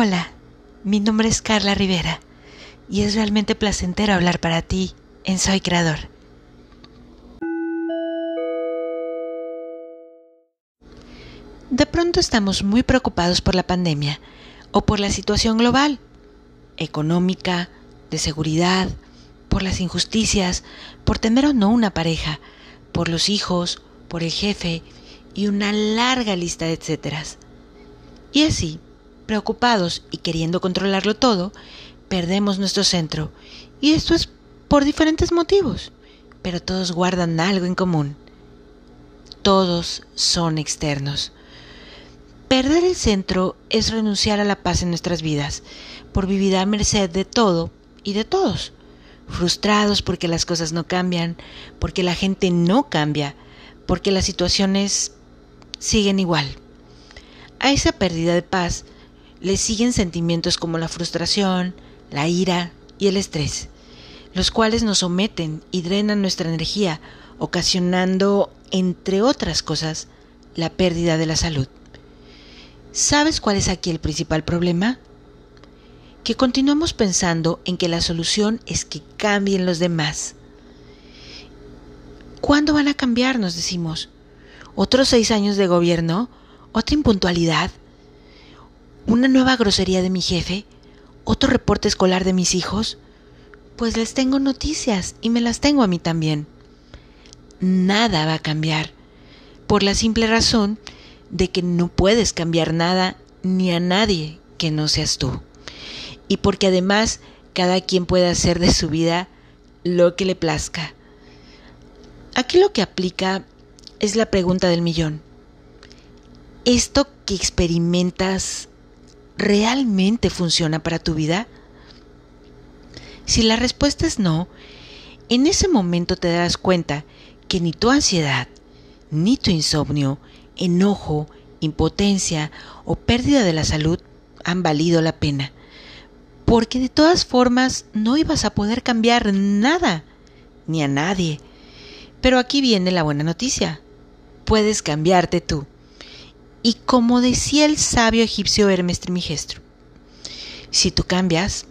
Hola, mi nombre es Carla Rivera y es realmente placentero hablar para ti en Soy Creador. De pronto estamos muy preocupados por la pandemia o por la situación global, económica, de seguridad, por las injusticias, por tener o no una pareja, por los hijos, por el jefe y una larga lista de etcéteras. Y así, preocupados y queriendo controlarlo todo, perdemos nuestro centro. Y esto es por diferentes motivos, pero todos guardan algo en común. Todos son externos. Perder el centro es renunciar a la paz en nuestras vidas, por vivir a merced de todo y de todos, frustrados porque las cosas no cambian, porque la gente no cambia, porque las situaciones siguen igual. A esa pérdida de paz le siguen sentimientos como la frustración, la ira y el estrés, los cuales nos someten y drenan nuestra energía, ocasionando, entre otras cosas, la pérdida de la salud. ¿Sabes cuál es aquí el principal problema? Que continuamos pensando en que la solución es que cambien los demás. ¿Cuándo van a cambiar? Nos decimos. ¿Otros seis años de gobierno? ¿Otra impuntualidad? ¿Una nueva grosería de mi jefe? ¿Otro reporte escolar de mis hijos? Pues les tengo noticias y me las tengo a mí también. Nada va a cambiar, por la simple razón de que no puedes cambiar nada ni a nadie que no seas tú. Y porque además cada quien puede hacer de su vida lo que le plazca. Aquí lo que aplica es la pregunta del millón. ¿Esto que experimentas realmente funciona para tu vida? Si la respuesta es no, en ese momento te darás cuenta que ni tu ansiedad, ni tu insomnio, enojo, impotencia o pérdida de la salud han valido la pena. Porque de todas formas no ibas a poder cambiar nada, ni a nadie, pero aquí viene la buena noticia. Puedes cambiarte tú. Y como decía el sabio egipcio Hermes Trimigestro, si tú cambias,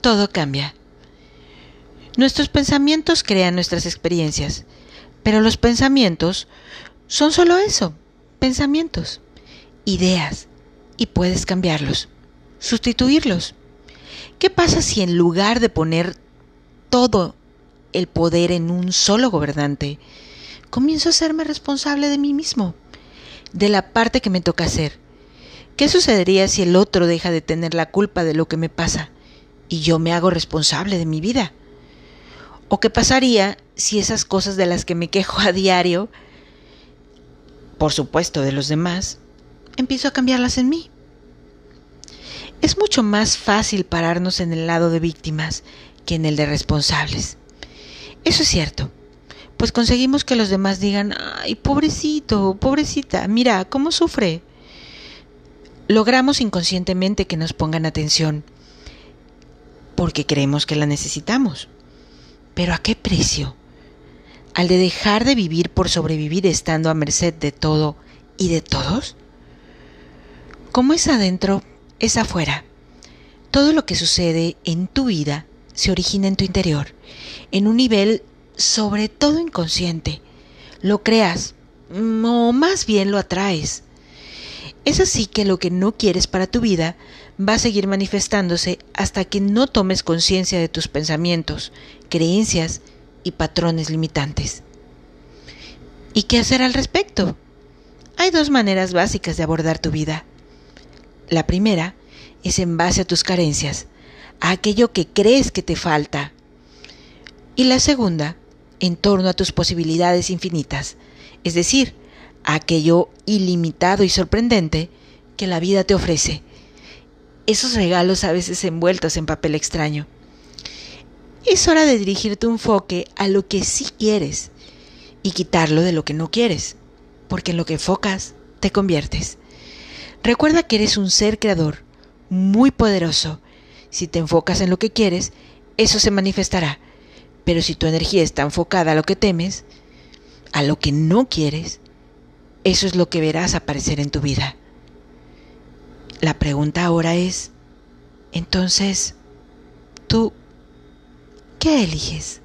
todo cambia. Nuestros pensamientos crean nuestras experiencias, pero los pensamientos son solo eso, pensamientos, ideas, y puedes cambiarlos, sustituirlos. ¿Qué pasa si en lugar de poner todo el poder en un solo gobernante, comienzo a serme responsable de mí mismo, de la parte que me toca hacer. ¿Qué sucedería si el otro deja de tener la culpa de lo que me pasa y yo me hago responsable de mi vida? ¿O qué pasaría si esas cosas de las que me quejo a diario, por supuesto de los demás, empiezo a cambiarlas en mí? Es mucho más fácil pararnos en el lado de víctimas que en el de responsables. Eso es cierto, pues conseguimos que los demás digan, ay, pobrecito, pobrecita, mira, cómo sufre. Logramos inconscientemente que nos pongan atención, porque creemos que la necesitamos. Pero ¿a qué precio? ¿Al de dejar de vivir por sobrevivir estando a merced de todo y de todos? Como es adentro, es afuera. Todo lo que sucede en tu vida se origina en tu interior, en un nivel sobre todo inconsciente. Lo creas, o más bien lo atraes. Es así que lo que no quieres para tu vida va a seguir manifestándose hasta que no tomes conciencia de tus pensamientos, creencias y patrones limitantes. ¿Y qué hacer al respecto? Hay dos maneras básicas de abordar tu vida. La primera es en base a tus carencias, a aquello que crees que te falta. Y la segunda, en torno a tus posibilidades infinitas, es decir, a aquello ilimitado y sorprendente que la vida te ofrece. Esos regalos a veces envueltos en papel extraño. Es hora de dirigir tu enfoque a lo que sí quieres y quitarlo de lo que no quieres, porque en lo que enfocas te conviertes. Recuerda que eres un ser creador muy poderoso si te enfocas en lo que quieres, eso se manifestará. Pero si tu energía está enfocada a lo que temes, a lo que no quieres, eso es lo que verás aparecer en tu vida. La pregunta ahora es, entonces, ¿tú qué eliges?